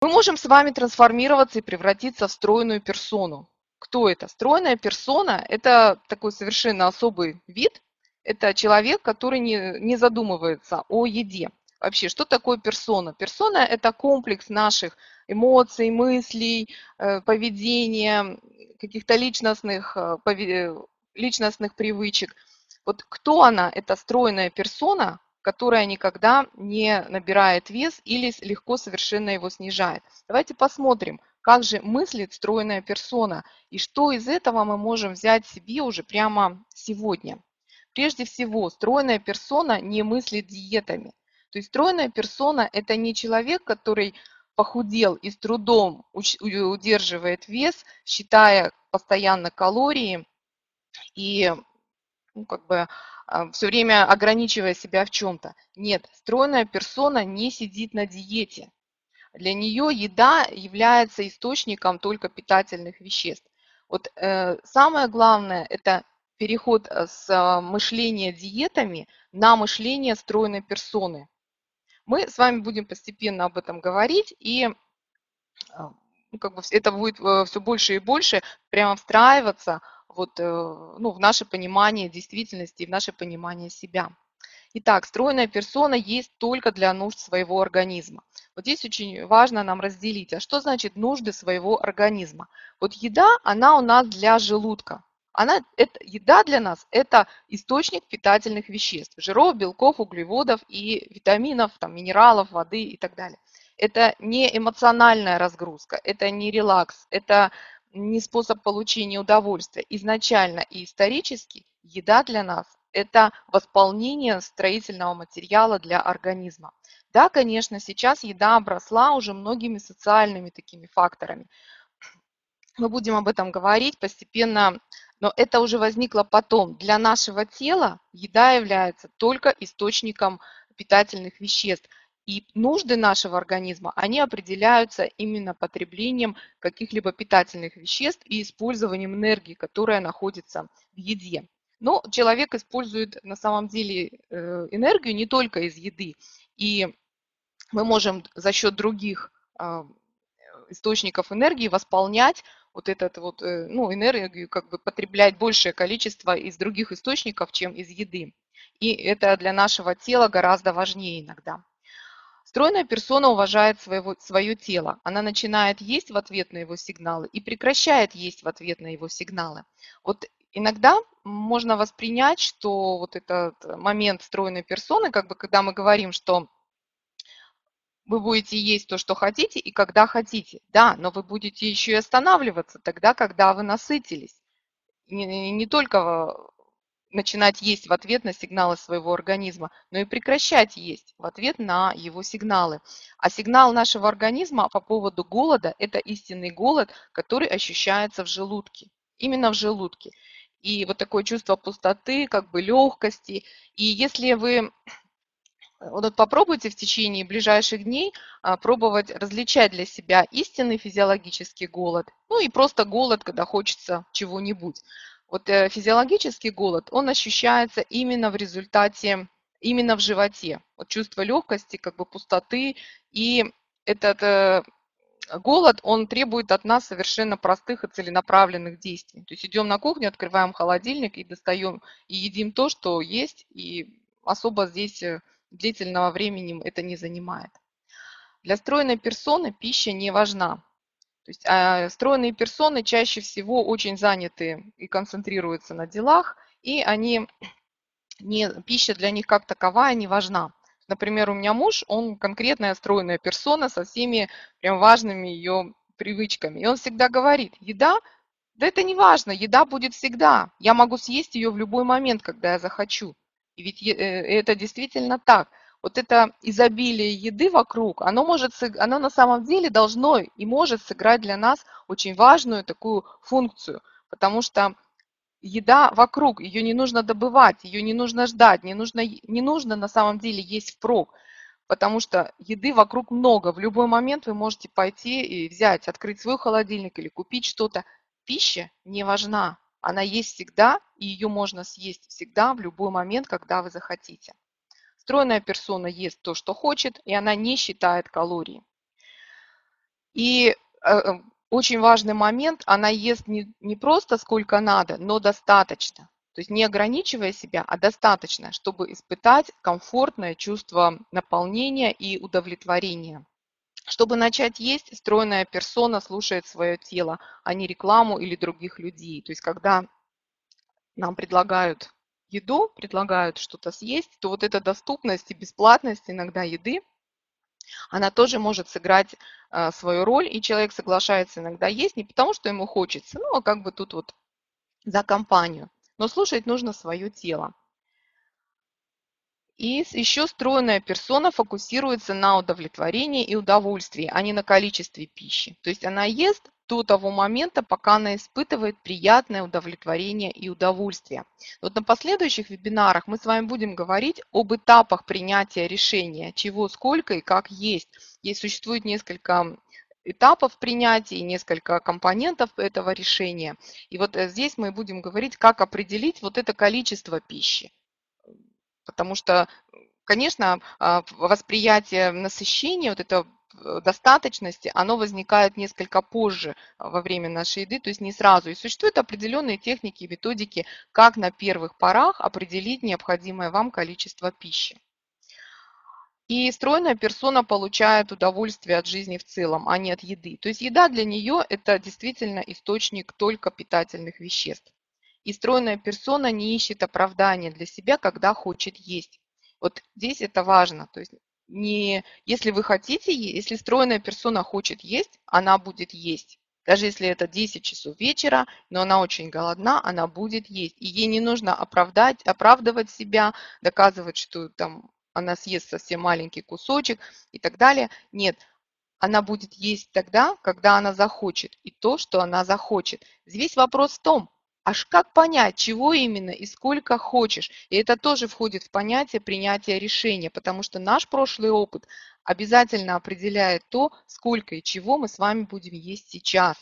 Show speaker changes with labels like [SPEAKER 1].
[SPEAKER 1] Мы можем с вами трансформироваться и превратиться в стройную персону. Кто это? Стройная персона – это такой совершенно особый вид. Это человек, который не, не задумывается о еде. Вообще, что такое персона? Персона – это комплекс наших эмоций, мыслей, э, поведения, каких-то личностных, э, личностных привычек. Вот кто она? Это стройная персона, которая никогда не набирает вес или легко совершенно его снижает. Давайте посмотрим, как же мыслит стройная персона и что из этого мы можем взять себе уже прямо сегодня. Прежде всего, стройная персона не мыслит диетами. То есть стройная персона – это не человек, который похудел и с трудом удерживает вес, считая постоянно калории и ну, как бы все время ограничивая себя в чем-то. Нет, стройная персона не сидит на диете. Для нее еда является источником только питательных веществ. Вот э, самое главное – это переход э, с э, мышления диетами на мышление стройной персоны. Мы с вами будем постепенно об этом говорить, и а, ну, как бы это будет э, все больше и больше прямо встраиваться вот, э, ну, в наше понимание действительности, в наше понимание себя. Итак, стройная персона есть только для нужд своего организма. Вот здесь очень важно нам разделить, а что значит нужды своего организма? Вот еда, она у нас для желудка. Она, это, еда для нас – это источник питательных веществ, жиров, белков, углеводов и витаминов, там, минералов, воды и так далее. Это не эмоциональная разгрузка, это не релакс, это не способ получения удовольствия. Изначально и исторически еда для нас – это восполнение строительного материала для организма. Да, конечно, сейчас еда обросла уже многими социальными такими факторами. Мы будем об этом говорить постепенно, но это уже возникло потом. Для нашего тела еда является только источником питательных веществ. И нужды нашего организма, они определяются именно потреблением каких-либо питательных веществ и использованием энергии, которая находится в еде. Но человек использует на самом деле э, энергию не только из еды. И мы можем за счет других а, источников энергии восполнять вот этот вот, э, ну, энергию, как бы потреблять большее количество из других источников, чем из еды. И это для нашего тела гораздо важнее иногда. Стройная персона уважает своего, свое тело. Она начинает есть в ответ на его сигналы и прекращает есть в ответ на его сигналы. Вот иногда можно воспринять, что вот этот момент стройной персоны, как бы когда мы говорим, что вы будете есть то, что хотите и когда хотите. Да, но вы будете еще и останавливаться тогда, когда вы насытились. Не, не только начинать есть в ответ на сигналы своего организма, но и прекращать есть в ответ на его сигналы. А сигнал нашего организма по поводу голода – это истинный голод, который ощущается в желудке, именно в желудке. И вот такое чувство пустоты, как бы легкости. И если вы вот попробуйте в течение ближайших дней а, пробовать различать для себя истинный физиологический голод, ну и просто голод, когда хочется чего-нибудь. Вот э, физиологический голод, он ощущается именно в результате, именно в животе. Вот чувство легкости, как бы пустоты. И этот э, голод, он требует от нас совершенно простых и целенаправленных действий. То есть идем на кухню, открываем холодильник и достаем, и едим то, что есть, и особо здесь э, длительного времени это не занимает. Для стройной персоны пища не важна. То есть а, стройные персоны чаще всего очень заняты и концентрируются на делах, и они не, пища для них как таковая не важна. Например, у меня муж, он конкретная стройная персона со всеми прям важными ее привычками. И он всегда говорит, еда, да это не важно, еда будет всегда. Я могу съесть ее в любой момент, когда я захочу. И ведь э, это действительно так вот это изобилие еды вокруг, оно, может, оно на самом деле должно и может сыграть для нас очень важную такую функцию, потому что еда вокруг, ее не нужно добывать, ее не нужно ждать, не нужно, не нужно на самом деле есть впрок, потому что еды вокруг много. В любой момент вы можете пойти и взять, открыть свой холодильник или купить что-то. Пища не важна, она есть всегда, и ее можно съесть всегда в любой момент, когда вы захотите. Стройная персона ест то, что хочет, и она не считает калории. И э, очень важный момент, она ест не, не просто сколько надо, но достаточно. То есть не ограничивая себя, а достаточно, чтобы испытать комфортное чувство наполнения и удовлетворения. Чтобы начать есть, стройная персона слушает свое тело, а не рекламу или других людей. То есть когда нам предлагают еду, предлагают что-то съесть, то вот эта доступность и бесплатность иногда еды, она тоже может сыграть э, свою роль, и человек соглашается иногда есть не потому, что ему хочется, ну, а как бы тут вот за компанию. Но слушать нужно свое тело. И еще стройная персона фокусируется на удовлетворении и удовольствии, а не на количестве пищи. То есть она ест до того момента, пока она испытывает приятное удовлетворение и удовольствие. Вот на последующих вебинарах мы с вами будем говорить об этапах принятия решения, чего, сколько и как есть. Есть существует несколько этапов принятия, несколько компонентов этого решения. И вот э, здесь мы будем говорить, как определить вот это количество пищи. Потому что, конечно, а, восприятие насыщения, вот это достаточности, оно возникает несколько позже а, во время нашей еды, то есть не сразу. И существуют определенные техники и методики, как на первых порах определить необходимое вам количество пищи. И стройная персона получает удовольствие от жизни в целом, а не от еды. То есть еда для нее – это действительно источник только питательных веществ. И стройная персона не ищет оправдания для себя, когда хочет есть. Вот здесь это важно. То есть не, если вы хотите, если стройная персона хочет есть, она будет есть. Даже если это 10 часов вечера, но она очень голодна, она будет есть. И ей не нужно оправдать, оправдывать себя, доказывать, что там она съест совсем маленький кусочек и так далее. Нет, она будет есть тогда, когда она захочет, и то, что она захочет. Здесь вопрос в том, аж как понять, чего именно и сколько хочешь. И это тоже входит в понятие принятия решения, потому что наш прошлый опыт обязательно определяет то, сколько и чего мы с вами будем есть сейчас.